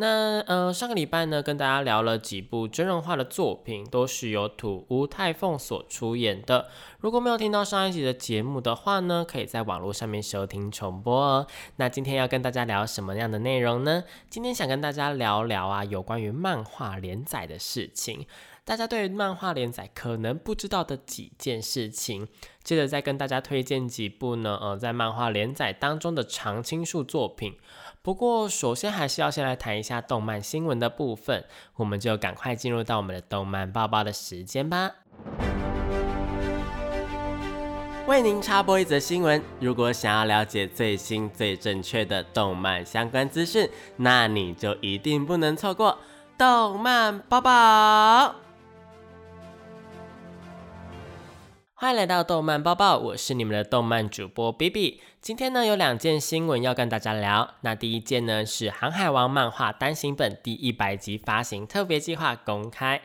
那呃，上个礼拜呢，跟大家聊了几部真人化的作品，都是由土屋太凤所出演的。如果没有听到上一集的节目的话呢，可以在网络上面收听重播哦。那今天要跟大家聊什么样的内容呢？今天想跟大家聊聊啊，有关于漫画连载的事情。大家对漫画连载可能不知道的几件事情，接着再跟大家推荐几部呢，呃，在漫画连载当中的常青树作品。不过，首先还是要先来谈一下动漫新闻的部分，我们就赶快进入到我们的动漫报报的时间吧。为您插播一则新闻：如果想要了解最新最正确的动漫相关资讯，那你就一定不能错过动漫报报。欢迎来到动漫报报，我是你们的动漫主播 B B。今天呢有两件新闻要跟大家聊。那第一件呢是《航海王》漫画单行本第一百集发行特别计划公开。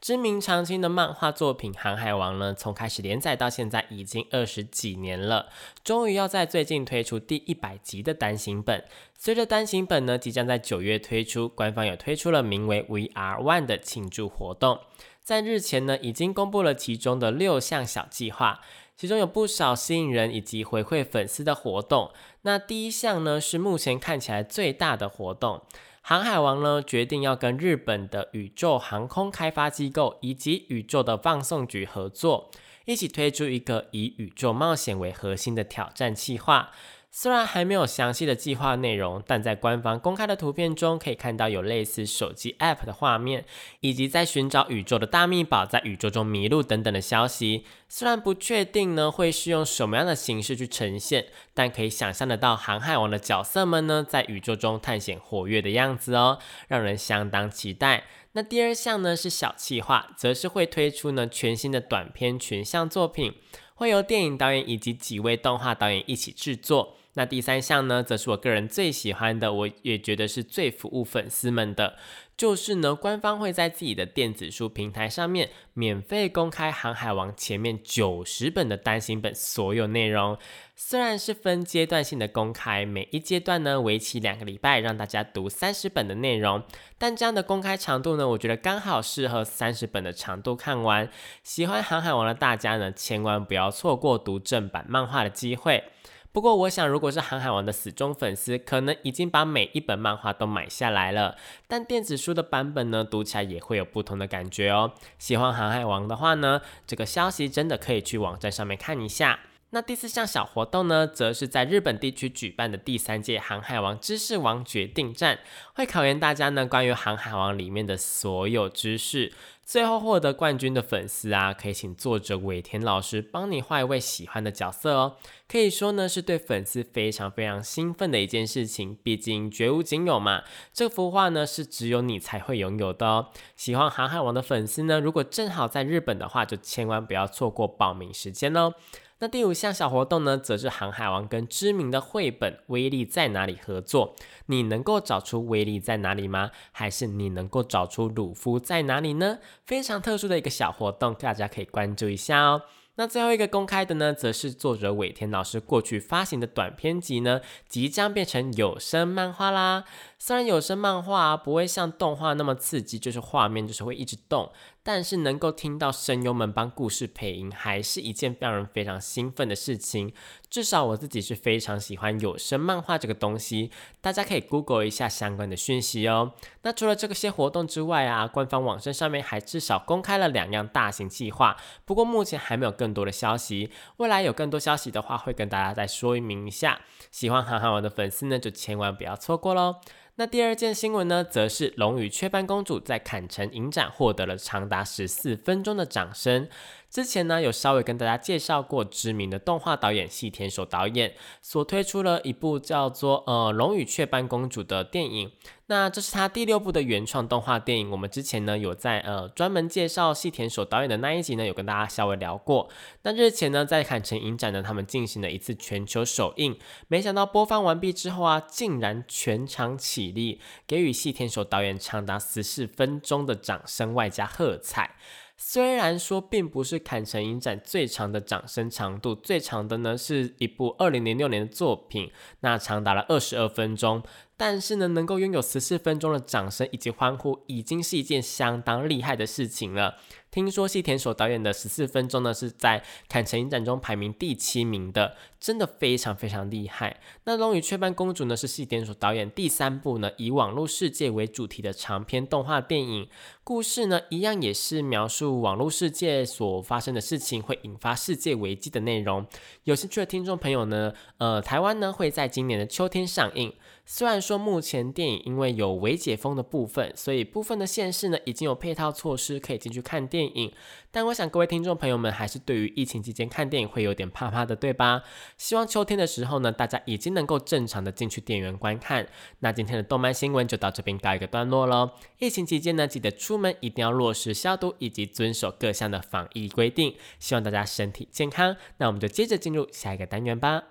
知名长青的漫画作品《航海王》呢，从开始连载到现在已经二十几年了，终于要在最近推出第一百集的单行本。随着单行本呢即将在九月推出，官方有推出了名为 VR One 的庆祝活动。在日前呢，已经公布了其中的六项小计划，其中有不少吸引人以及回馈粉丝的活动。那第一项呢，是目前看起来最大的活动，航海王呢决定要跟日本的宇宙航空开发机构以及宇宙的放送局合作，一起推出一个以宇宙冒险为核心的挑战计划。虽然还没有详细的计划内容，但在官方公开的图片中可以看到有类似手机 App 的画面，以及在寻找宇宙的大秘宝、在宇宙中迷路等等的消息。虽然不确定呢会是用什么样的形式去呈现，但可以想象得到航海王的角色们呢在宇宙中探险活跃的样子哦，让人相当期待。那第二项呢是小企划，则是会推出呢全新的短片群像作品，会由电影导演以及几位动画导演一起制作。那第三项呢，则是我个人最喜欢的，我也觉得是最服务粉丝们的，就是呢，官方会在自己的电子书平台上面免费公开《航海王》前面九十本的单行本所有内容。虽然是分阶段性的公开，每一阶段呢为期两个礼拜，让大家读三十本的内容，但这样的公开长度呢，我觉得刚好适合三十本的长度看完。喜欢《航海王》的大家呢，千万不要错过读正版漫画的机会。不过，我想，如果是航海王的死忠粉丝，可能已经把每一本漫画都买下来了。但电子书的版本呢，读起来也会有不同的感觉哦。喜欢航海王的话呢，这个消息真的可以去网站上面看一下。那第四项小活动呢，则是在日本地区举办的第三届航海王知识王决定战，会考验大家呢关于航海王里面的所有知识。最后获得冠军的粉丝啊，可以请作者尾田老师帮你画一位喜欢的角色哦。可以说呢，是对粉丝非常非常兴奋的一件事情。毕竟绝无仅有嘛，这幅画呢是只有你才会拥有的哦。喜欢航海王的粉丝呢，如果正好在日本的话，就千万不要错过报名时间哦。那第五项小活动呢，则是航海王跟知名的绘本《威力在哪里》合作。你能够找出威力在哪里吗？还是你能够找出鲁夫在哪里呢？非常特殊的一个小活动，大家可以关注一下哦。那最后一个公开的呢，则是作者尾田老师过去发行的短篇集呢，即将变成有声漫画啦。虽然有声漫画不会像动画那么刺激，就是画面就是会一直动，但是能够听到声优们帮故事配音，还是一件让人非常兴奋的事情。至少我自己是非常喜欢有声漫画这个东西，大家可以 Google 一下相关的讯息哦。那除了这些活动之外啊，官方网站上面还至少公开了两样大型计划，不过目前还没有更多的消息。未来有更多消息的话，会跟大家再说明一下。喜欢航海王的粉丝呢，就千万不要错过喽。那第二件新闻呢，则是《龙与雀斑公主》在坎城影展获得了长达十四分钟的掌声。之前呢，有稍微跟大家介绍过知名的动画导演细田守导演所推出了一部叫做《呃龙与雀斑公主》的电影。那这是他第六部的原创动画电影。我们之前呢有在呃专门介绍细田守导演的那一集呢，有跟大家稍微聊过。那日前呢，在坎城影展呢，他们进行了一次全球首映，没想到播放完毕之后啊，竟然全场起立，给予细田守导演长达十四分钟的掌声外加喝彩。虽然说并不是坎城影展最长的掌声长度，最长的呢是一部二零零六年的作品，那长达了二十二分钟。但是呢，能够拥有十四分钟的掌声以及欢呼，已经是一件相当厉害的事情了。听说细田守导演的十四分钟呢，是在坎城影展中排名第七名的，真的非常非常厉害。那《龙与雀斑公主》呢，是细田守导演第三部呢以网络世界为主题的长篇动画电影。故事呢，一样也是描述网络世界所发生的事情会引发世界危机的内容。有兴趣的听众朋友呢，呃，台湾呢会在今年的秋天上映。虽然说目前电影因为有微解封的部分，所以部分的县市呢已经有配套措施可以进去看电影，但我想各位听众朋友们还是对于疫情期间看电影会有点怕怕的，对吧？希望秋天的时候呢，大家已经能够正常的进去电影院观看。那今天的动漫新闻就到这边告一个段落喽。疫情期间呢，记得出门一定要落实消毒以及遵守各项的防疫规定，希望大家身体健康。那我们就接着进入下一个单元吧。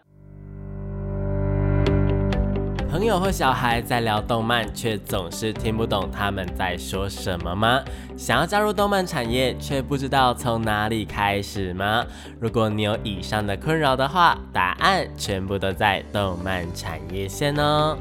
朋友或小孩在聊动漫，却总是听不懂他们在说什么吗？想要加入动漫产业，却不知道从哪里开始吗？如果你有以上的困扰的话，答案全部都在动漫产业线哦。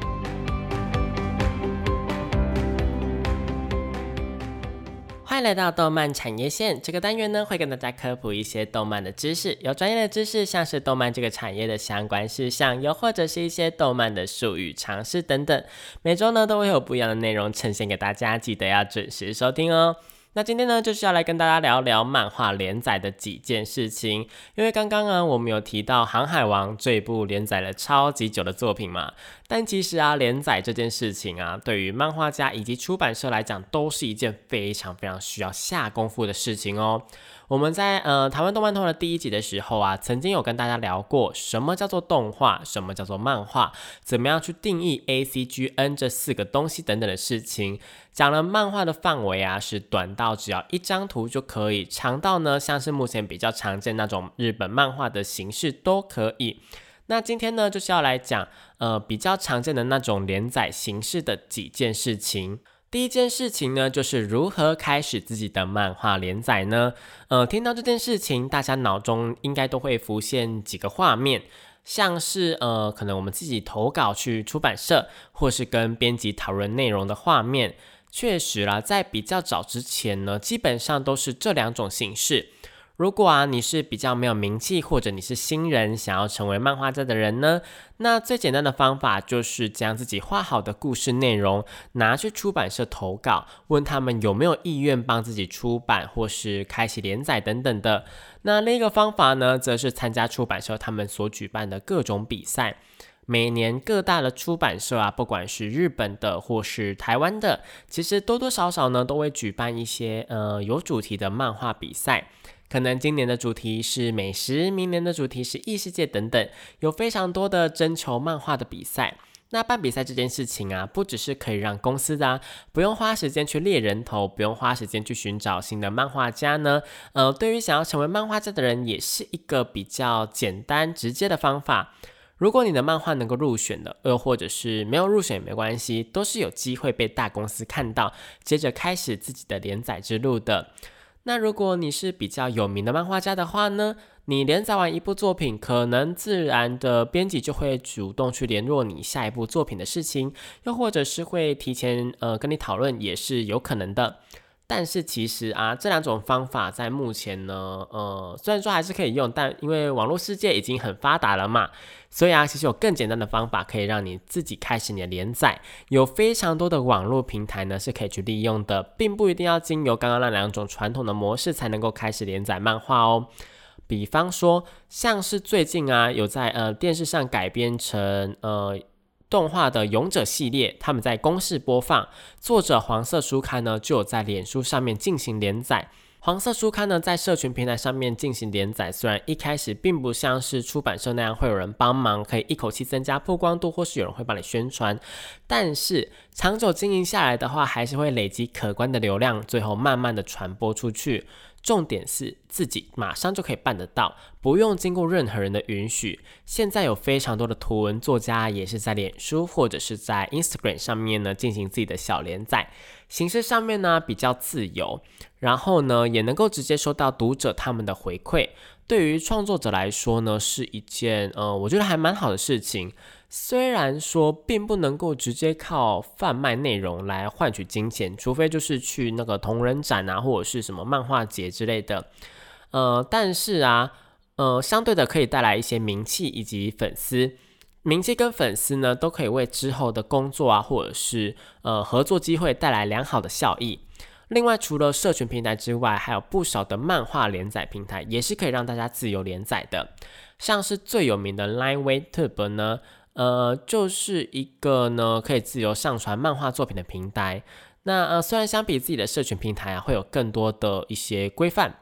欢迎来到动漫产业线这个单元呢，会跟大家科普一些动漫的知识，有专业的知识，像是动漫这个产业的相关事项，又或者是一些动漫的术语、常识等等。每周呢都会有不一样的内容呈现给大家，记得要准时收听哦。那今天呢，就是要来跟大家聊聊漫画连载的几件事情。因为刚刚啊，我们有提到《航海王》这部连载了超级久的作品嘛。但其实啊，连载这件事情啊，对于漫画家以及出版社来讲，都是一件非常非常需要下功夫的事情哦。我们在呃台湾动漫通的第一集的时候啊，曾经有跟大家聊过什么叫做动画，什么叫做漫画，怎么样去定义 A C G N 这四个东西等等的事情。讲了漫画的范围啊，是短到只要一张图就可以，长到呢像是目前比较常见那种日本漫画的形式都可以。那今天呢就是要来讲呃比较常见的那种连载形式的几件事情。第一件事情呢，就是如何开始自己的漫画连载呢？呃，听到这件事情，大家脑中应该都会浮现几个画面，像是呃，可能我们自己投稿去出版社，或是跟编辑讨论内容的画面。确实啦，在比较早之前呢，基本上都是这两种形式。如果啊你是比较没有名气，或者你是新人，想要成为漫画家的人呢，那最简单的方法就是将自己画好的故事内容拿去出版社投稿，问他们有没有意愿帮自己出版或是开启连载等等的。那另一个方法呢，则是参加出版社他们所举办的各种比赛。每年各大的出版社啊，不管是日本的或是台湾的，其实多多少少呢都会举办一些呃有主题的漫画比赛。可能今年的主题是美食，明年的主题是异世界等等，有非常多的征求漫画的比赛。那办比赛这件事情啊，不只是可以让公司的不用花时间去猎人头，不用花时间去寻找新的漫画家呢，呃，对于想要成为漫画家的人，也是一个比较简单直接的方法。如果你的漫画能够入选的，又或者是没有入选也没关系，都是有机会被大公司看到，接着开始自己的连载之路的。那如果你是比较有名的漫画家的话呢，你连载完一部作品，可能自然的编辑就会主动去联络你下一部作品的事情，又或者是会提前呃跟你讨论，也是有可能的。但是其实啊，这两种方法在目前呢，呃，虽然说还是可以用，但因为网络世界已经很发达了嘛，所以啊，其实有更简单的方法可以让你自己开始你的连载。有非常多的网络平台呢是可以去利用的，并不一定要经由刚刚那两种传统的模式才能够开始连载漫画哦。比方说，像是最近啊，有在呃电视上改编成呃。动画的勇者系列，他们在公视播放，作者黄色书刊呢就有在脸书上面进行连载。黄色书刊呢，在社群平台上面进行连载，虽然一开始并不像是出版社那样会有人帮忙，可以一口气增加曝光度，或是有人会帮你宣传，但是长久经营下来的话，还是会累积可观的流量，最后慢慢的传播出去。重点是自己马上就可以办得到，不用经过任何人的允许。现在有非常多的图文作家也是在脸书或者是在 Instagram 上面呢进行自己的小连载，形式上面呢比较自由，然后呢也能够直接收到读者他们的回馈。对于创作者来说呢，是一件呃我觉得还蛮好的事情。虽然说并不能够直接靠贩卖内容来换取金钱，除非就是去那个同人展啊，或者是什么漫画节之类的，呃，但是啊，呃，相对的可以带来一些名气以及粉丝，名气跟粉丝呢，都可以为之后的工作啊，或者是呃合作机会带来良好的效益。另外，除了社群平台之外，还有不少的漫画连载平台，也是可以让大家自由连载的，像是最有名的 Line w a t e b 呢。呃，就是一个呢可以自由上传漫画作品的平台。那呃，虽然相比自己的社群平台啊，会有更多的一些规范，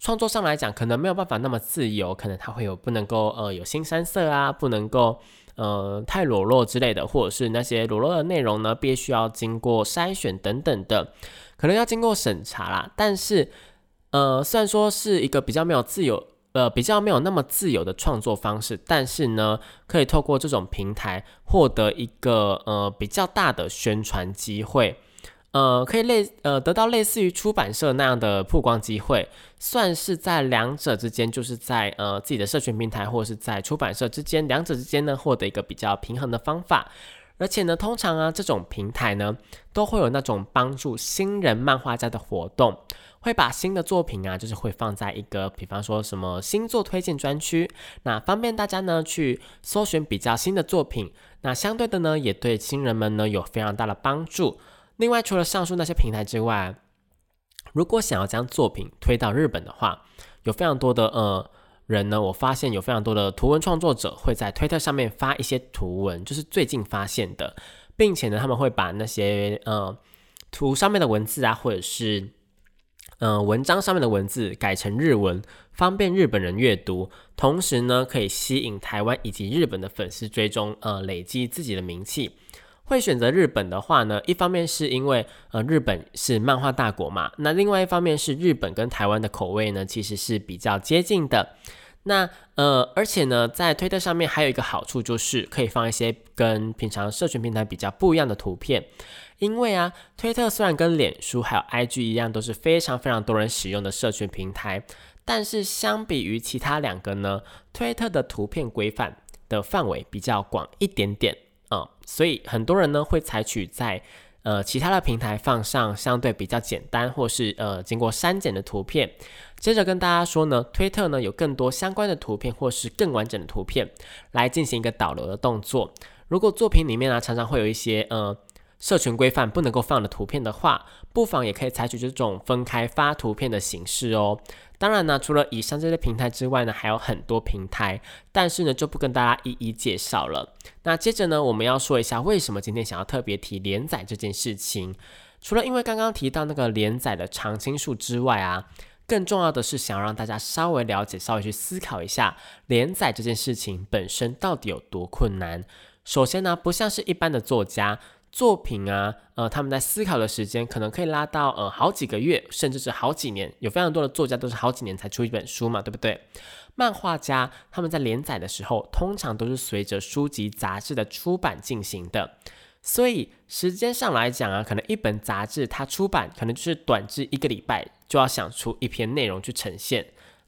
创作上来讲可能没有办法那么自由，可能它会有不能够呃有新三色啊，不能够呃太裸露之类的，或者是那些裸露的内容呢，必须要经过筛选等等的，可能要经过审查啦。但是呃，虽然说是一个比较没有自由。呃，比较没有那么自由的创作方式，但是呢，可以透过这种平台获得一个呃比较大的宣传机会，呃，可以类呃得到类似于出版社那样的曝光机会，算是在两者之间，就是在呃自己的社群平台或者是在出版社之间，两者之间呢获得一个比较平衡的方法。而且呢，通常啊这种平台呢都会有那种帮助新人漫画家的活动。会把新的作品啊，就是会放在一个，比方说什么星座推荐专区，那方便大家呢去搜寻比较新的作品。那相对的呢，也对新人们呢有非常大的帮助。另外，除了上述那些平台之外，如果想要将作品推到日本的话，有非常多的呃人呢，我发现有非常多的图文创作者会在推特上面发一些图文，就是最近发现的，并且呢，他们会把那些呃图上面的文字啊，或者是嗯，文章上面的文字改成日文，方便日本人阅读，同时呢，可以吸引台湾以及日本的粉丝追踪，呃，累积自己的名气。会选择日本的话呢，一方面是因为呃，日本是漫画大国嘛，那另外一方面是日本跟台湾的口味呢，其实是比较接近的。那呃，而且呢，在推特上面还有一个好处，就是可以放一些跟平常社群平台比较不一样的图片。因为啊，推特虽然跟脸书还有 IG 一样，都是非常非常多人使用的社群平台，但是相比于其他两个呢，推特的图片规范的范围比较广一点点啊，所以很多人呢会采取在呃其他的平台放上相对比较简单或是呃经过删减的图片。接着跟大家说呢，推特呢有更多相关的图片或是更完整的图片来进行一个导流的动作。如果作品里面呢常常会有一些呃。社群规范不能够放的图片的话，不妨也可以采取这种分开发图片的形式哦。当然呢，除了以上这些平台之外呢，还有很多平台，但是呢就不跟大家一一介绍了。那接着呢，我们要说一下为什么今天想要特别提连载这件事情。除了因为刚刚提到那个连载的常青树之外啊，更重要的是想让大家稍微了解、稍微去思考一下连载这件事情本身到底有多困难。首先呢，不像是一般的作家。作品啊，呃，他们在思考的时间可能可以拉到呃好几个月，甚至是好几年。有非常多的作家都是好几年才出一本书嘛，对不对？漫画家他们在连载的时候，通常都是随着书籍杂志的出版进行的，所以时间上来讲啊，可能一本杂志它出版可能就是短至一个礼拜就要想出一篇内容去呈现。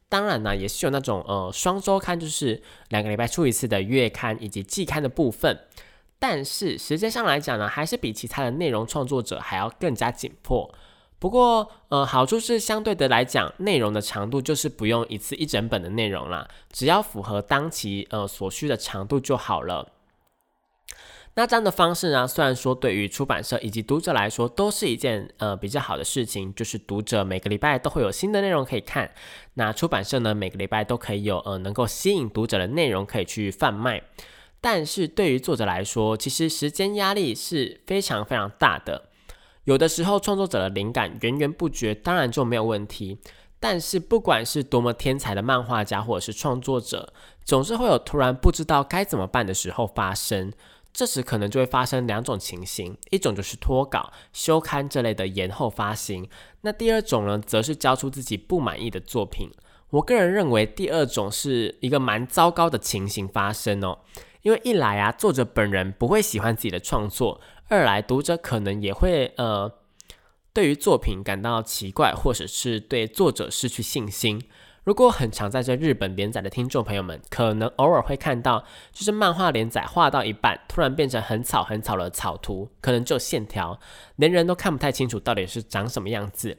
当然呢，也是有那种呃双周刊，就是两个礼拜出一次的月刊以及季刊的部分。但是时间上来讲呢，还是比其他的内容创作者还要更加紧迫。不过，呃，好处是相对的来讲，内容的长度就是不用一次一整本的内容啦，只要符合当期呃所需的长度就好了。那这样的方式呢，虽然说对于出版社以及读者来说都是一件呃比较好的事情，就是读者每个礼拜都会有新的内容可以看，那出版社呢每个礼拜都可以有呃能够吸引读者的内容可以去贩卖。但是对于作者来说，其实时间压力是非常非常大的。有的时候创作者的灵感源源不绝，当然就没有问题。但是不管是多么天才的漫画家或者是创作者，总是会有突然不知道该怎么办的时候发生。这时可能就会发生两种情形，一种就是脱稿、休刊这类的延后发行。那第二种呢，则是交出自己不满意的作品。我个人认为第二种是一个蛮糟糕的情形发生哦，因为一来啊，作者本人不会喜欢自己的创作；二来读者可能也会呃。对于作品感到奇怪，或者是对作者失去信心。如果很常在这日本连载的听众朋友们，可能偶尔会看到，就是漫画连载画到一半，突然变成很草很草的草图，可能就线条，连人都看不太清楚到底是长什么样子。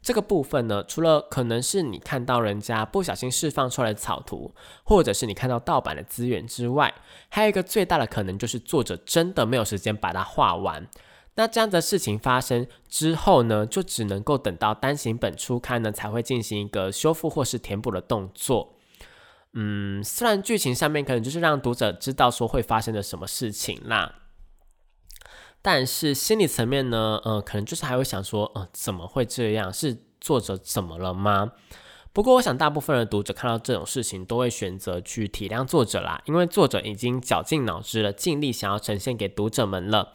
这个部分呢，除了可能是你看到人家不小心释放出来的草图，或者是你看到盗版的资源之外，还有一个最大的可能就是作者真的没有时间把它画完。那这样的事情发生之后呢，就只能够等到单行本初刊呢，才会进行一个修复或是填补的动作。嗯，虽然剧情上面可能就是让读者知道说会发生的什么事情啦，但是心理层面呢，呃，可能就是还会想说，呃，怎么会这样？是作者怎么了吗？不过我想大部分的读者看到这种事情，都会选择去体谅作者啦，因为作者已经绞尽脑汁了，尽力想要呈现给读者们了。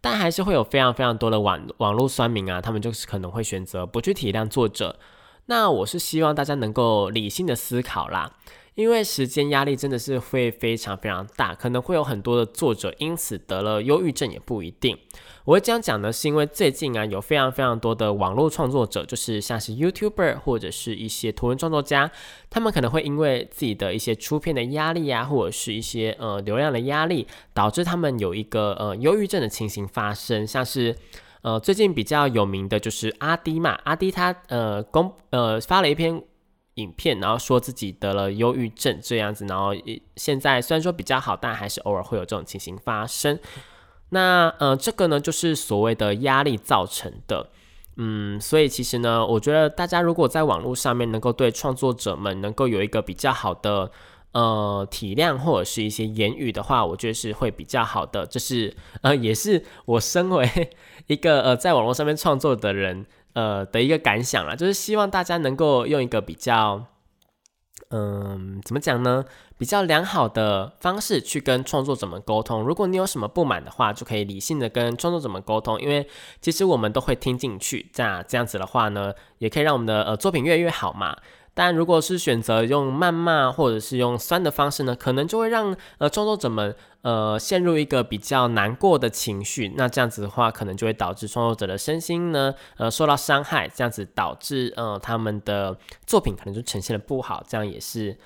但还是会有非常非常多的网网络酸民啊，他们就是可能会选择不去体谅作者。那我是希望大家能够理性的思考啦。因为时间压力真的是会非常非常大，可能会有很多的作者因此得了忧郁症也不一定。我会这样讲呢，是因为最近啊有非常非常多的网络创作者，就是像是 YouTuber 或者是一些图文创作家，他们可能会因为自己的一些出片的压力啊，或者是一些呃流量的压力，导致他们有一个呃忧郁症的情形发生。像是呃最近比较有名的就是阿迪嘛，阿迪他呃公呃发了一篇。影片，然后说自己得了忧郁症这样子，然后现在虽然说比较好，但还是偶尔会有这种情形发生。那呃，这个呢就是所谓的压力造成的，嗯，所以其实呢，我觉得大家如果在网络上面能够对创作者们能够有一个比较好的呃体谅或者是一些言语的话，我觉得是会比较好的。这是呃，也是我身为 一个呃在网络上面创作的人。呃的一个感想啦，就是希望大家能够用一个比较，嗯，怎么讲呢？比较良好的方式去跟创作者们沟通。如果你有什么不满的话，就可以理性的跟创作者们沟通，因为其实我们都会听进去。这样这样子的话呢，也可以让我们的呃作品越来越好嘛。但如果是选择用谩骂或者是用酸的方式呢，可能就会让呃创作者们呃陷入一个比较难过的情绪。那这样子的话，可能就会导致创作者的身心呢呃受到伤害，这样子导致呃他们的作品可能就呈现的不好，这样也是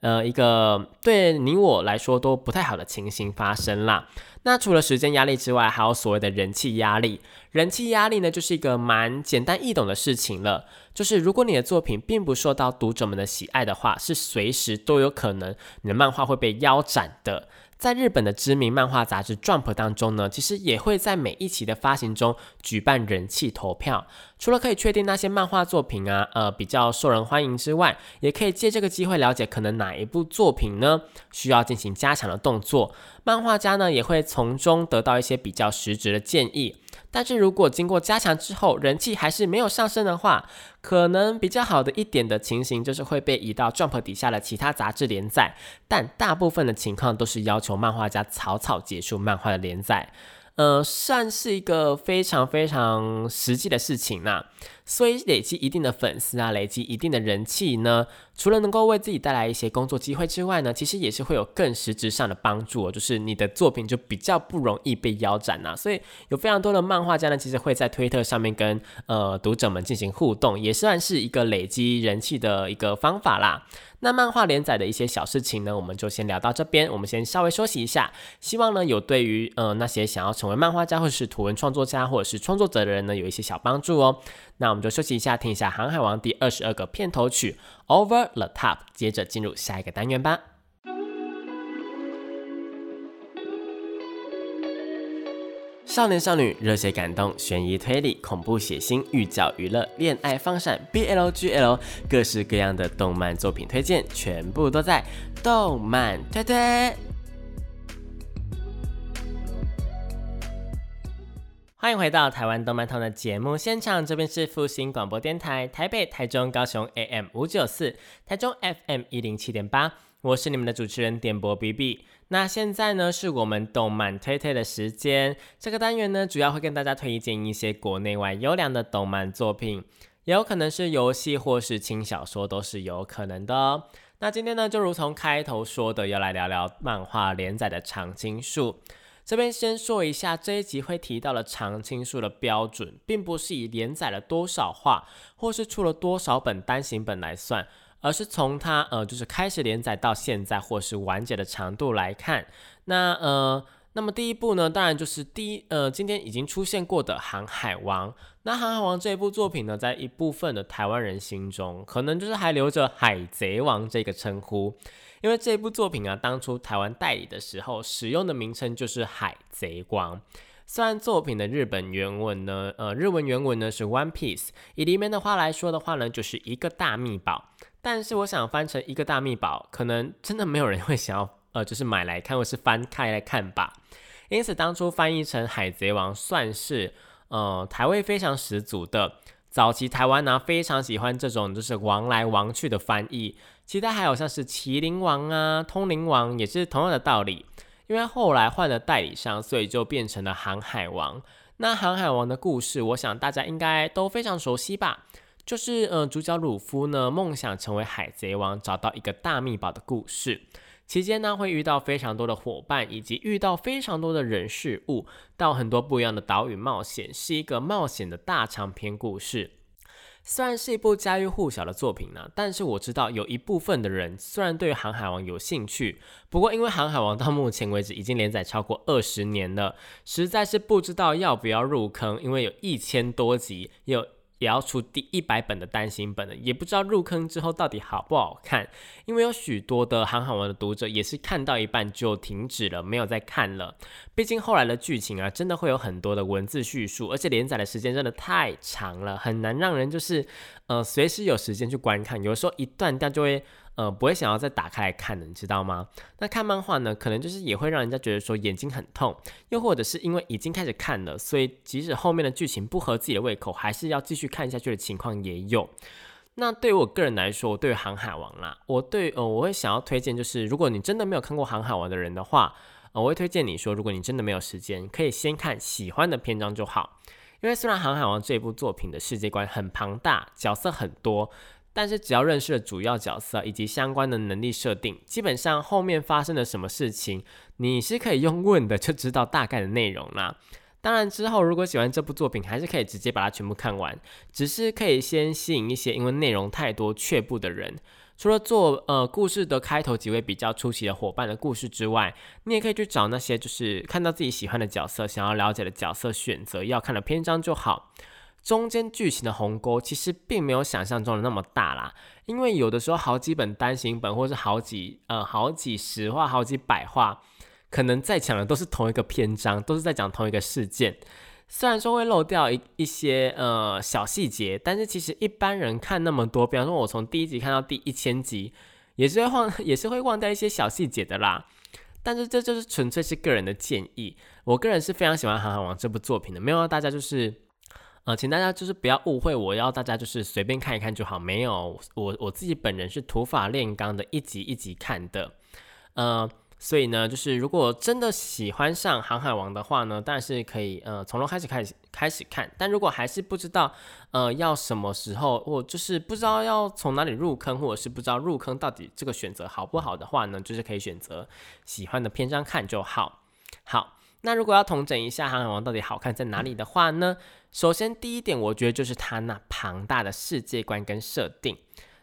呃一个对你我来说都不太好的情形发生啦。那除了时间压力之外，还有所谓的人气压力。人气压力呢，就是一个蛮简单易懂的事情了。就是如果你的作品并不受到读者们的喜爱的话，是随时都有可能你的漫画会被腰斩的。在日本的知名漫画杂志《Jump》当中呢，其实也会在每一期的发行中举办人气投票。除了可以确定那些漫画作品啊，呃，比较受人欢迎之外，也可以借这个机会了解可能哪一部作品呢需要进行加强的动作。漫画家呢也会从中得到一些比较实质的建议。但是如果经过加强之后，人气还是没有上升的话，可能比较好的一点的情形就是会被移到 Jump 底下的其他杂志连载。但大部分的情况都是要求漫画家草草结束漫画的连载。呃，算是一个非常非常实际的事情呐。所以累积一定的粉丝啊，累积一定的人气呢，除了能够为自己带来一些工作机会之外呢，其实也是会有更实质上的帮助，就是你的作品就比较不容易被腰斩呐。所以有非常多的漫画家呢，其实会在推特上面跟呃读者们进行互动，也算是一个累积人气的一个方法啦。那漫画连载的一些小事情呢，我们就先聊到这边。我们先稍微休息一下，希望呢有对于呃那些想要成为漫画家或者是图文创作家或者是创作者的人呢有一些小帮助哦。那我们就休息一下，听一下《航海王》第二十二个片头曲《Over the Top》，接着进入下一个单元吧。少年少女、热血感动、悬疑推理、恐怖血腥、御教娱乐、恋爱放闪、BLGL，各式各样的动漫作品推荐，全部都在动漫推推。欢迎回到台湾动漫通的节目现场，这边是复兴广播电台台北、台中、高雄 AM 五九四，台中 FM 一零七点八。我是你们的主持人点播 B B。那现在呢是我们动漫推推的时间，这个单元呢主要会跟大家推荐一些国内外优良的动漫作品，也有可能是游戏或是轻小说，都是有可能的哦。那今天呢就如同开头说的，要来聊聊漫画连载的长青树。这边先说一下，这一集会提到的长青树的标准，并不是以连载了多少话，或是出了多少本单行本来算，而是从它呃就是开始连载到现在，或是完结的长度来看。那呃，那么第一部呢，当然就是第一呃今天已经出现过的《航海王》。那《航海王》这一部作品呢，在一部分的台湾人心中，可能就是还留着《海贼王》这个称呼。因为这部作品啊，当初台湾代理的时候使用的名称就是《海贼王》。虽然作品的日本原文呢，呃，日文原文呢是 One Piece，以里面的话来说的话呢，就是一个大秘宝。但是我想翻成一个大秘宝，可能真的没有人会想要，呃，就是买来看或是翻开来看吧。因此当初翻译成《海贼王》算是，呃，台味非常十足的。早期台湾呢非常喜欢这种就是王来王去的翻译。其他还有像是麒麟王啊、通灵王，也是同样的道理。因为后来换了代理商，所以就变成了航海王。那航海王的故事，我想大家应该都非常熟悉吧？就是呃，主角鲁夫呢，梦想成为海贼王，找到一个大秘宝的故事。期间呢，会遇到非常多的伙伴，以及遇到非常多的人事物，到很多不一样的岛屿冒险，是一个冒险的大长篇故事。虽然是一部家喻户晓的作品呢，但是我知道有一部分的人虽然对《航海王》有兴趣，不过因为《航海王》到目前为止已经连载超过二十年了，实在是不知道要不要入坑，因为有一千多集，有。也要出第一百本的单行本了，也不知道入坑之后到底好不好看。因为有许多的《航海王》的读者也是看到一半就停止了，没有再看了。毕竟后来的剧情啊，真的会有很多的文字叙述，而且连载的时间真的太长了，很难让人就是呃随时有时间去观看。有时候一断掉就会。呃，不会想要再打开来看的，你知道吗？那看漫画呢，可能就是也会让人家觉得说眼睛很痛，又或者是因为已经开始看了，所以即使后面的剧情不合自己的胃口，还是要继续看下去的情况也有。那对于我个人来说，对于《航海王》啦，我对呃，我会想要推荐，就是如果你真的没有看过《航海王》的人的话，呃，我会推荐你说，如果你真的没有时间，可以先看喜欢的篇章就好。因为虽然《航海王》这部作品的世界观很庞大，角色很多。但是只要认识了主要角色以及相关的能力设定，基本上后面发生了什么事情，你是可以用问的就知道大概的内容啦。当然之后如果喜欢这部作品，还是可以直接把它全部看完，只是可以先吸引一些因为内容太多却步的人。除了做呃故事的开头几位比较出奇的伙伴的故事之外，你也可以去找那些就是看到自己喜欢的角色，想要了解的角色，选择要看的篇章就好。中间剧情的鸿沟其实并没有想象中的那么大啦，因为有的时候好几本单行本或是好几呃好几十话、好几百话，可能在讲的都是同一个篇章，都是在讲同一个事件。虽然说会漏掉一一些呃小细节，但是其实一般人看那么多，比方说我从第一集看到第一千集，也是会忘 也是会忘掉一些小细节的啦。但是这就是纯粹是个人的建议，我个人是非常喜欢《航海王》这部作品的，没有大家就是。呃，请大家就是不要误会，我要大家就是随便看一看就好。没有，我我自己本人是土法炼钢的，一集一集看的。呃，所以呢，就是如果真的喜欢上《航海王》的话呢，当然是可以呃从头开始开始开始看。但如果还是不知道呃要什么时候，或就是不知道要从哪里入坑，或者是不知道入坑到底这个选择好不好的话呢，就是可以选择喜欢的篇章看就好。好。那如果要统整一下《航海王》到底好看在哪里的话呢？首先第一点，我觉得就是它那庞大的世界观跟设定。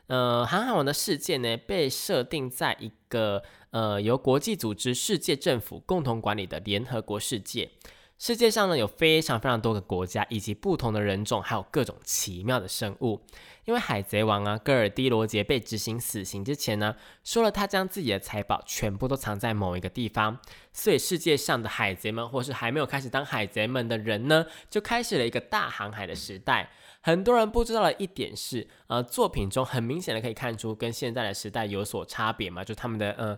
呃，《航海王》的世界呢，被设定在一个呃由国际组织世界政府共同管理的联合国世界。世界上呢有非常非常多个国家，以及不同的人种，还有各种奇妙的生物。因为海贼王啊，戈尔迪罗杰被执行死刑之前呢，说了他将自己的财宝全部都藏在某一个地方，所以世界上的海贼们，或是还没有开始当海贼们的人呢，就开始了一个大航海的时代。很多人不知道的一点是，呃，作品中很明显的可以看出跟现在的时代有所差别嘛，就他们的呃。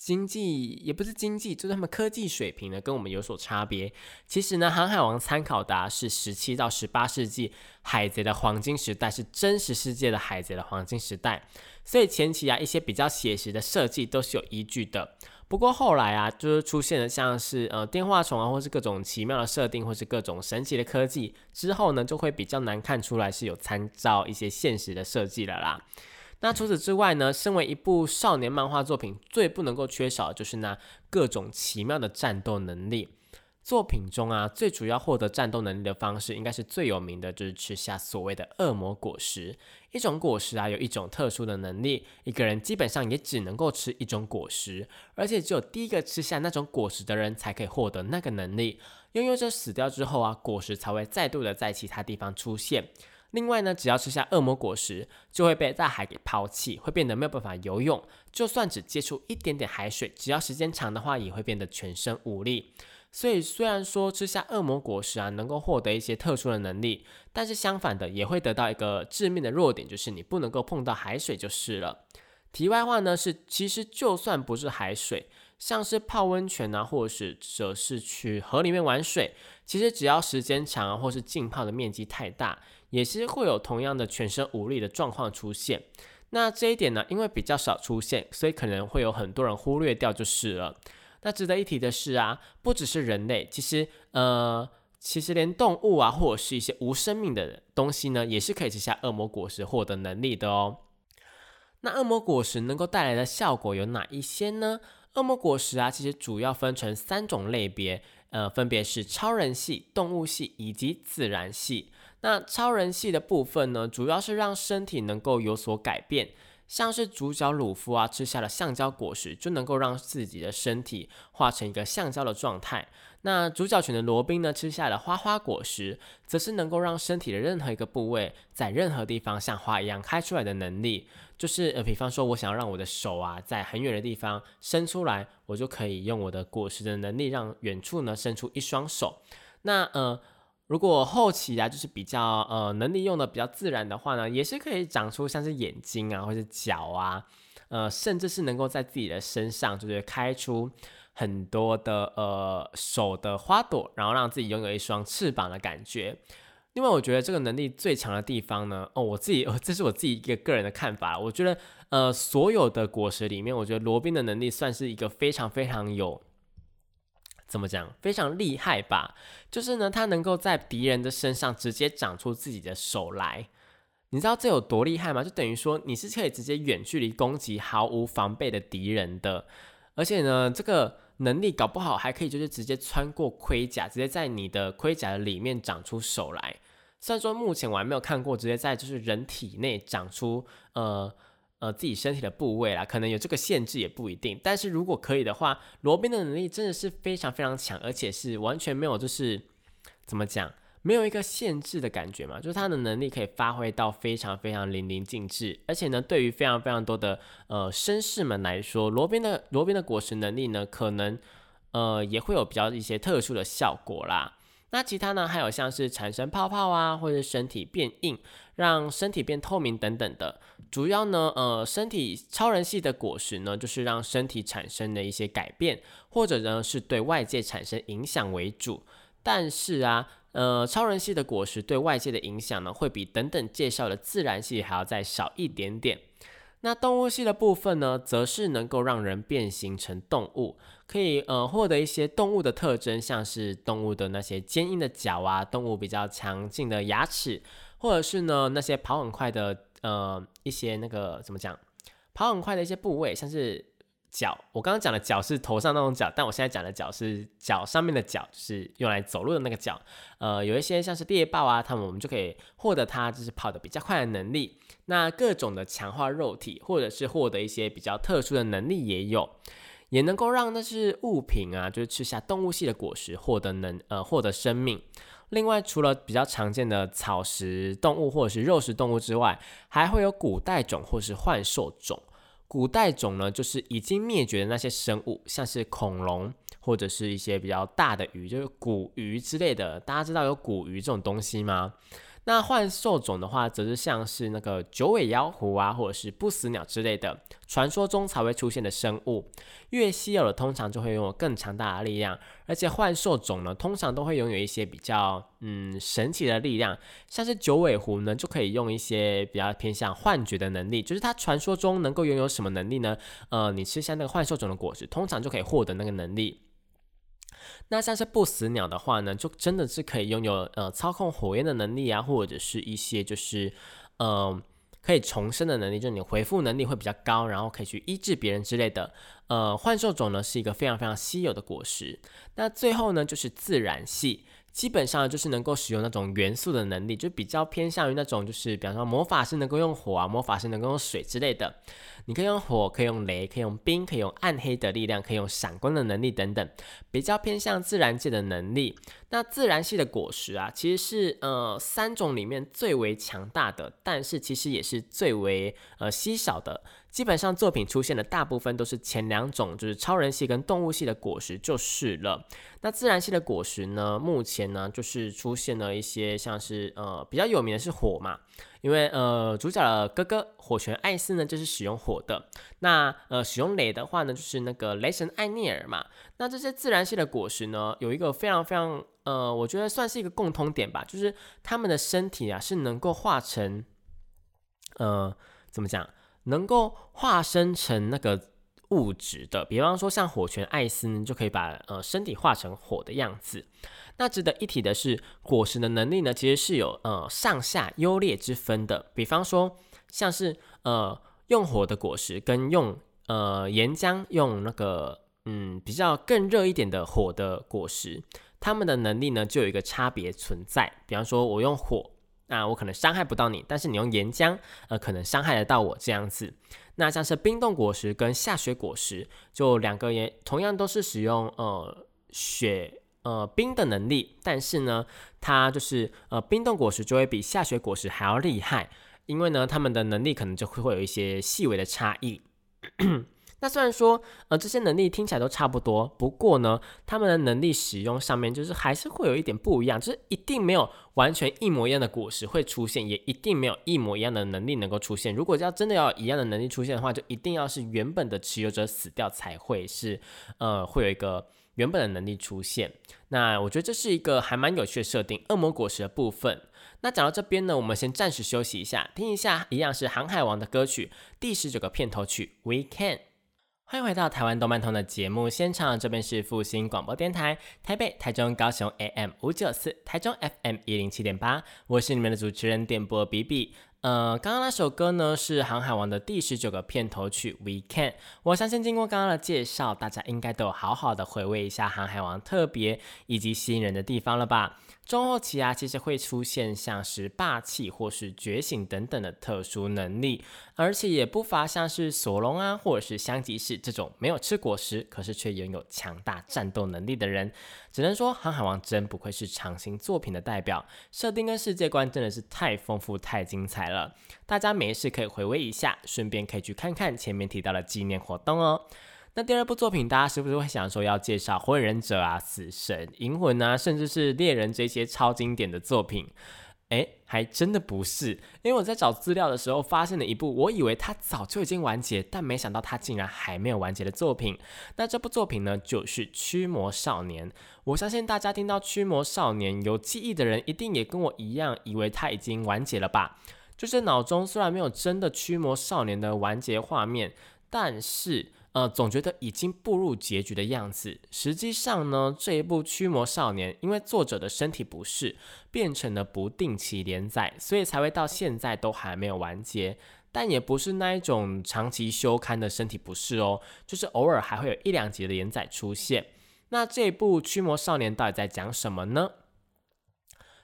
经济也不是经济，就是他们科技水平呢跟我们有所差别。其实呢，《航海王》参考的是十七到十八世纪海贼的黄金时代，是真实世界的海贼的黄金时代。所以前期啊，一些比较写实的设计都是有依据的。不过后来啊，就是出现了像是呃电话虫啊，或是各种奇妙的设定，或是各种神奇的科技之后呢，就会比较难看出来是有参照一些现实的设计了啦。那除此之外呢？身为一部少年漫画作品，最不能够缺少的就是那各种奇妙的战斗能力。作品中啊，最主要获得战斗能力的方式，应该是最有名的，就是吃下所谓的恶魔果实。一种果实啊，有一种特殊的能力，一个人基本上也只能够吃一种果实，而且只有第一个吃下那种果实的人，才可以获得那个能力。拥有者死掉之后啊，果实才会再度的在其他地方出现。另外呢，只要吃下恶魔果实，就会被大海给抛弃，会变得没有办法游泳。就算只接触一点点海水，只要时间长的话，也会变得全身无力。所以虽然说吃下恶魔果实啊，能够获得一些特殊的能力，但是相反的，也会得到一个致命的弱点，就是你不能够碰到海水就是了。题外话呢，是其实就算不是海水，像是泡温泉啊，或者是者是去河里面玩水，其实只要时间长，或是浸泡的面积太大。也是会有同样的全身无力的状况出现。那这一点呢，因为比较少出现，所以可能会有很多人忽略掉就是了。那值得一提的是啊，不只是人类，其实呃，其实连动物啊，或者是一些无生命的东西呢，也是可以吃下恶魔果实获得能力的哦。那恶魔果实能够带来的效果有哪一些呢？恶魔果实啊，其实主要分成三种类别，呃，分别是超人系、动物系以及自然系。那超人系的部分呢，主要是让身体能够有所改变，像是主角鲁夫啊，吃下了橡胶果实，就能够让自己的身体化成一个橡胶的状态。那主角犬的罗宾呢，吃下了花花果实，则是能够让身体的任何一个部位在任何地方像花一样开出来的能力。就是呃，比方说我想要让我的手啊，在很远的地方伸出来，我就可以用我的果实的能力，让远处呢伸出一双手。那呃。如果后期啊，就是比较呃能力用的比较自然的话呢，也是可以长出像是眼睛啊，或者脚啊，呃，甚至是能够在自己的身上就是开出很多的呃手的花朵，然后让自己拥有一双翅膀的感觉。另外，我觉得这个能力最强的地方呢，哦，我自己，这是我自己一个个人的看法，我觉得呃所有的果实里面，我觉得罗宾的能力算是一个非常非常有。怎么讲？非常厉害吧？就是呢，他能够在敌人的身上直接长出自己的手来。你知道这有多厉害吗？就等于说你是可以直接远距离攻击毫无防备的敌人的。而且呢，这个能力搞不好还可以就是直接穿过盔甲，直接在你的盔甲的里面长出手来。虽然说目前我还没有看过直接在就是人体内长出呃。呃，自己身体的部位啦，可能有这个限制也不一定。但是如果可以的话，罗宾的能力真的是非常非常强，而且是完全没有就是怎么讲，没有一个限制的感觉嘛，就是他的能力可以发挥到非常非常淋漓尽致。而且呢，对于非常非常多的呃绅士们来说，罗宾的罗宾的果实能力呢，可能呃也会有比较一些特殊的效果啦。那其他呢？还有像是产生泡泡啊，或者身体变硬，让身体变透明等等的。主要呢，呃，身体超人系的果实呢，就是让身体产生的一些改变，或者呢是对外界产生影响为主。但是啊，呃，超人系的果实对外界的影响呢，会比等等介绍的自然系还要再少一点点。那动物系的部分呢，则是能够让人变形成动物。可以呃获得一些动物的特征，像是动物的那些坚硬的角啊，动物比较强劲的牙齿，或者是呢那些跑很快的呃一些那个怎么讲，跑很快的一些部位，像是脚。我刚刚讲的脚是头上那种脚，但我现在讲的脚是脚上面的脚，就是用来走路的那个脚。呃，有一些像是猎豹啊，它们我们就可以获得它就是跑得比较快的能力。那各种的强化肉体，或者是获得一些比较特殊的能力也有。也能够让那些物品啊，就是吃下动物系的果实，获得能呃获得生命。另外，除了比较常见的草食动物或者是肉食动物之外，还会有古代种或是幻兽种。古代种呢，就是已经灭绝的那些生物，像是恐龙或者是一些比较大的鱼，就是古鱼之类的。大家知道有古鱼这种东西吗？那幻兽种的话，则是像是那个九尾妖狐啊，或者是不死鸟之类的传说中才会出现的生物。越稀有的，通常就会拥有更强大的力量。而且幻兽种呢，通常都会拥有一些比较嗯神奇的力量，像是九尾狐呢，就可以用一些比较偏向幻觉的能力。就是它传说中能够拥有什么能力呢？呃，你吃下那个幻兽种的果实，通常就可以获得那个能力。那像是不死鸟的话呢，就真的是可以拥有呃操控火焰的能力啊，或者是一些就是呃可以重生的能力，就是你回复能力会比较高，然后可以去医治别人之类的。呃，幻兽种呢是一个非常非常稀有的果实。那最后呢就是自然系。基本上就是能够使用那种元素的能力，就比较偏向于那种，就是比方说魔法师能够用火啊，魔法师能够用水之类的。你可以用火，可以用雷，可以用冰，可以用暗黑的力量，可以用闪光的能力等等，比较偏向自然界的能力。那自然系的果实啊，其实是呃三种里面最为强大的，但是其实也是最为呃稀少的。基本上作品出现的大部分都是前两种，就是超人系跟动物系的果实就是了。那自然系的果实呢，目前呢就是出现了一些像是呃比较有名的是火嘛，因为呃主角的哥哥火拳艾斯呢就是使用火的。那呃使用雷的话呢，就是那个雷神艾涅尔嘛。那这些自然系的果实呢，有一个非常非常呃，我觉得算是一个共通点吧，就是他们的身体啊是能够化成呃怎么讲？能够化身成那个物质的，比方说像火拳艾斯呢，就可以把呃身体化成火的样子。那值得一提的是，果实的能力呢，其实是有呃上下优劣之分的。比方说像是呃用火的果实跟用呃岩浆用那个嗯比较更热一点的火的果实，他们的能力呢就有一个差别存在。比方说我用火。那我可能伤害不到你，但是你用岩浆，呃，可能伤害得到我这样子。那像是冰冻果实跟下雪果实，就两个也同样都是使用呃雪呃冰的能力，但是呢，它就是呃冰冻果实就会比下雪果实还要厉害，因为呢，他们的能力可能就会会有一些细微的差异。那虽然说，呃，这些能力听起来都差不多，不过呢，他们的能力使用上面就是还是会有一点不一样，就是一定没有完全一模一样的果实会出现，也一定没有一模一样的能力能够出现。如果要真的要一样的能力出现的话，就一定要是原本的持有者死掉才会是，呃，会有一个原本的能力出现。那我觉得这是一个还蛮有趣的设定，恶魔果实的部分。那讲到这边呢，我们先暂时休息一下，听一下一样是航海王的歌曲，第十九个片头曲《We Can》。欢迎回到台湾动漫通的节目现场，这边是复兴广播电台，台北、台中、高雄 AM 五九四，台中 FM 一零七点八，我是你们的主持人电波比比。呃，刚刚那首歌呢是《航海王》的第十九个片头曲《We Can》。我相信经过刚刚的介绍，大家应该都有好好的回味一下《航海王》特别以及吸引人的地方了吧？中后期啊，其实会出现像是霸气或是觉醒等等的特殊能力，而且也不乏像是索隆啊，或者是香吉士这种没有吃果实，可是却拥有强大战斗能力的人。只能说，《航海王》真不愧是长型作品的代表，设定跟世界观真的是太丰富、太精彩了。大家没事可以回味一下，顺便可以去看看前面提到的纪念活动哦。那第二部作品，大家是不是会想说要介绍《火影忍者》啊、《死神》、《银魂》啊，甚至是《猎人》这些超经典的作品？哎，还真的不是，因为我在找资料的时候发现了一部我以为它早就已经完结，但没想到它竟然还没有完结的作品。那这部作品呢，就是《驱魔少年》。我相信大家听到《驱魔少年》有记忆的人，一定也跟我一样，以为它已经完结了吧？就是脑中虽然没有真的《驱魔少年》的完结画面，但是。呃，总觉得已经步入结局的样子。实际上呢，这一部《驱魔少年》因为作者的身体不适，变成了不定期连载，所以才会到现在都还没有完结。但也不是那一种长期休刊的身体不适哦，就是偶尔还会有一两集的连载出现。那这一部《驱魔少年》到底在讲什么呢？《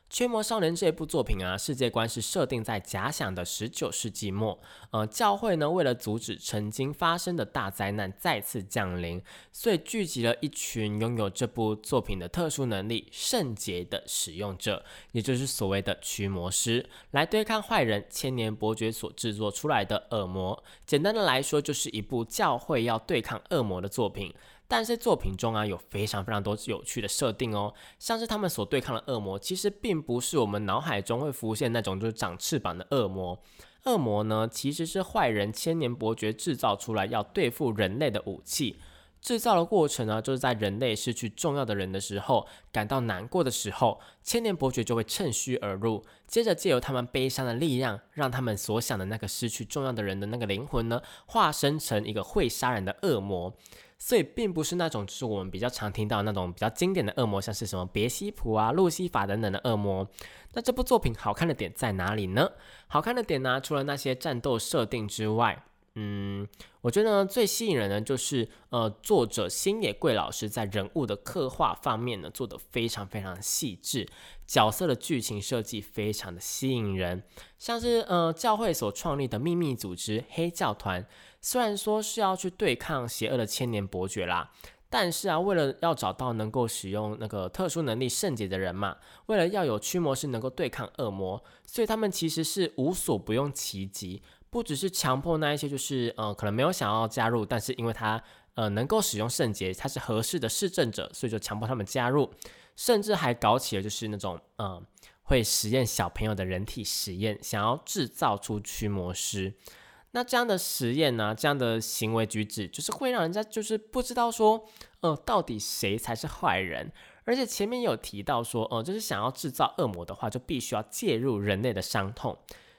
驱魔少年》这部作品啊，世界观是设定在假想的十九世纪末。呃，教会呢为了阻止曾经发生的大灾难再次降临，所以聚集了一群拥有这部作品的特殊能力——圣洁的使用者，也就是所谓的驱魔师，来对抗坏人千年伯爵所制作出来的恶魔。简单的来说，就是一部教会要对抗恶魔的作品。但是作品中啊有非常非常多有趣的设定哦，像是他们所对抗的恶魔，其实并不是我们脑海中会浮现那种就是长翅膀的恶魔。恶魔呢，其实是坏人千年伯爵制造出来要对付人类的武器。制造的过程呢，就是在人类失去重要的人的时候，感到难过的时候，千年伯爵就会趁虚而入，接着借由他们悲伤的力量，让他们所想的那个失去重要的人的那个灵魂呢，化身成一个会杀人的恶魔。所以，并不是那种就是我们比较常听到那种比较经典的恶魔，像是什么别西卜啊、路西法等等的恶魔。那这部作品好看的点在哪里呢？好看的点呢，除了那些战斗设定之外，嗯，我觉得最吸引人的就是呃，作者星野贵老师在人物的刻画方面呢，做的非常非常细致，角色的剧情设计非常的吸引人，像是呃，教会所创立的秘密组织黑教团。虽然说是要去对抗邪恶的千年伯爵啦，但是啊，为了要找到能够使用那个特殊能力圣洁的人嘛，为了要有驱魔师能够对抗恶魔，所以他们其实是无所不用其极，不只是强迫那一些就是呃可能没有想要加入，但是因为他呃能够使用圣洁，他是合适的视证者，所以就强迫他们加入，甚至还搞起了就是那种嗯会实验小朋友的人体实验，想要制造出驱魔师。那这样的实验呢，这样的行为举止，就是会让人家就是不知道说，呃，到底谁才是坏人。而且前面有提到说，呃，就是想要制造恶魔的话，就必须要介入人类的伤痛。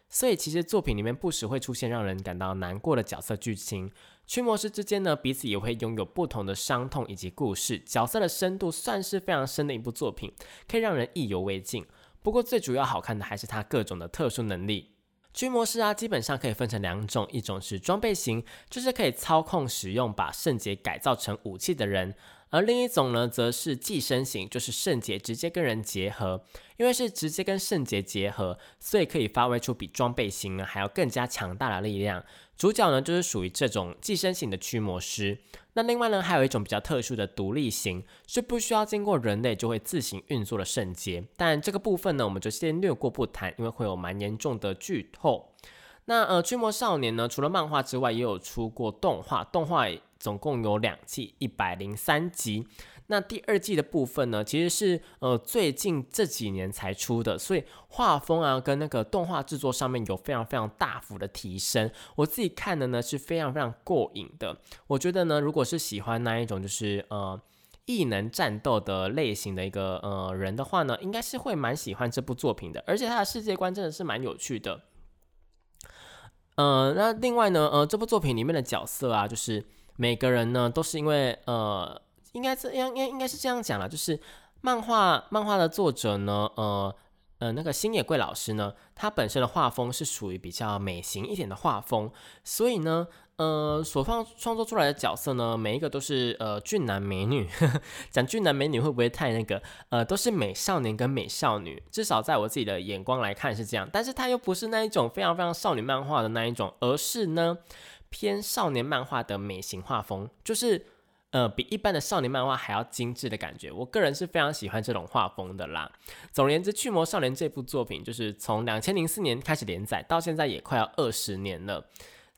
所以其实作品里面不时会出现让人感到难过的角色剧情，驱魔师之间呢，彼此也会拥有不同的伤痛以及故事。角色的深度算是非常深的一部作品，可以让人意犹未尽。不过最主要好看的还是它各种的特殊能力。军模式啊，基本上可以分成两种，一种是装备型，就是可以操控使用把圣洁改造成武器的人。而另一种呢，则是寄生型，就是圣洁直接跟人结合，因为是直接跟圣洁结合，所以可以发挥出比装备型呢还要更加强大的力量。主角呢，就是属于这种寄生型的驱魔师。那另外呢，还有一种比较特殊的独立型，是不需要经过人类就会自行运作的圣洁。但这个部分呢，我们就先略过不谈，因为会有蛮严重的剧透。那呃，驱魔少年呢，除了漫画之外，也有出过动画，动画。总共有两季，一百零三集。那第二季的部分呢，其实是呃最近这几年才出的，所以画风啊跟那个动画制作上面有非常非常大幅的提升。我自己看的呢是非常非常过瘾的。我觉得呢，如果是喜欢那一种就是呃异能战斗的类型的一个呃人的话呢，应该是会蛮喜欢这部作品的。而且它的世界观真的是蛮有趣的。呃，那另外呢，呃这部作品里面的角色啊，就是。每个人呢，都是因为呃，应该这样，应该应该是这样讲了，就是漫画漫画的作者呢，呃呃，那个星野贵老师呢，他本身的画风是属于比较美型一点的画风，所以呢，呃，所创创作出来的角色呢，每一个都是呃俊男美女，讲俊男美女会不会太那个？呃，都是美少年跟美少女，至少在我自己的眼光来看是这样，但是他又不是那一种非常非常少女漫画的那一种，而是呢。偏少年漫画的美型画风，就是呃比一般的少年漫画还要精致的感觉。我个人是非常喜欢这种画风的啦。总而言之，《驱魔少年》这部作品就是从两千零四年开始连载，到现在也快要二十年了。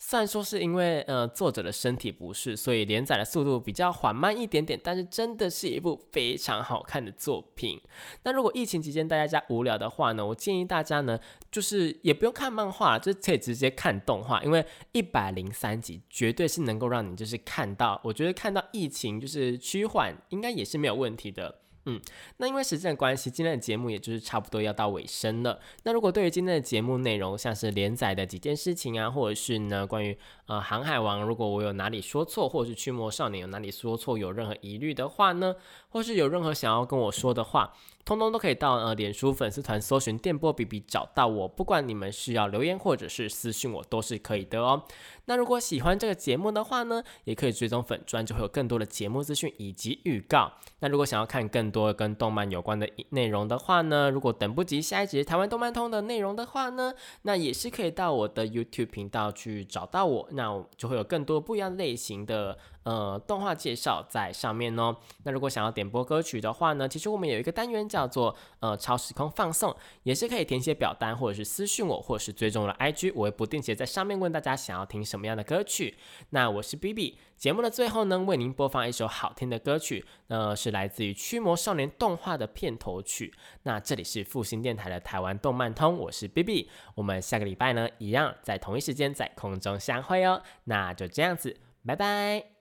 虽然说是因为呃作者的身体不适，所以连载的速度比较缓慢一点点，但是真的是一部非常好看的作品。那如果疫情期间大家家无聊的话呢，我建议大家呢，就是也不用看漫画，就可以直接看动画，因为一百零三集绝对是能够让你就是看到，我觉得看到疫情就是趋缓，应该也是没有问题的。嗯，那因为时间的关系，今天的节目也就是差不多要到尾声了。那如果对于今天的节目内容，像是连载的几件事情啊，或者是呢关于呃航海王，如果我有哪里说错，或者是驱魔少年有哪里说错，有任何疑虑的话呢，或是有任何想要跟我说的话。通通都可以到呃脸书粉丝团搜寻电波比比找到我，不管你们是要留言或者是私信我都是可以的哦。那如果喜欢这个节目的话呢，也可以追踪粉专，就会有更多的节目资讯以及预告。那如果想要看更多跟动漫有关的内容的话呢，如果等不及下一集台湾动漫通的内容的话呢，那也是可以到我的 YouTube 频道去找到我，那就会有更多不一样类型的。呃动画介绍在上面哦。那如果想要点播歌曲的话呢，其实我们有一个单元叫做呃超时空放送，也是可以填写表单或者是私讯我，或者是追踪了 IG，我会不定期在上面问大家想要听什么样的歌曲。那我是 B B，节目的最后呢，为您播放一首好听的歌曲，那是来自于《驱魔少年》动画的片头曲。那这里是复兴电台的台湾动漫通，我是 B B，我们下个礼拜呢一样在同一时间在空中相会哦。那就这样子，拜拜。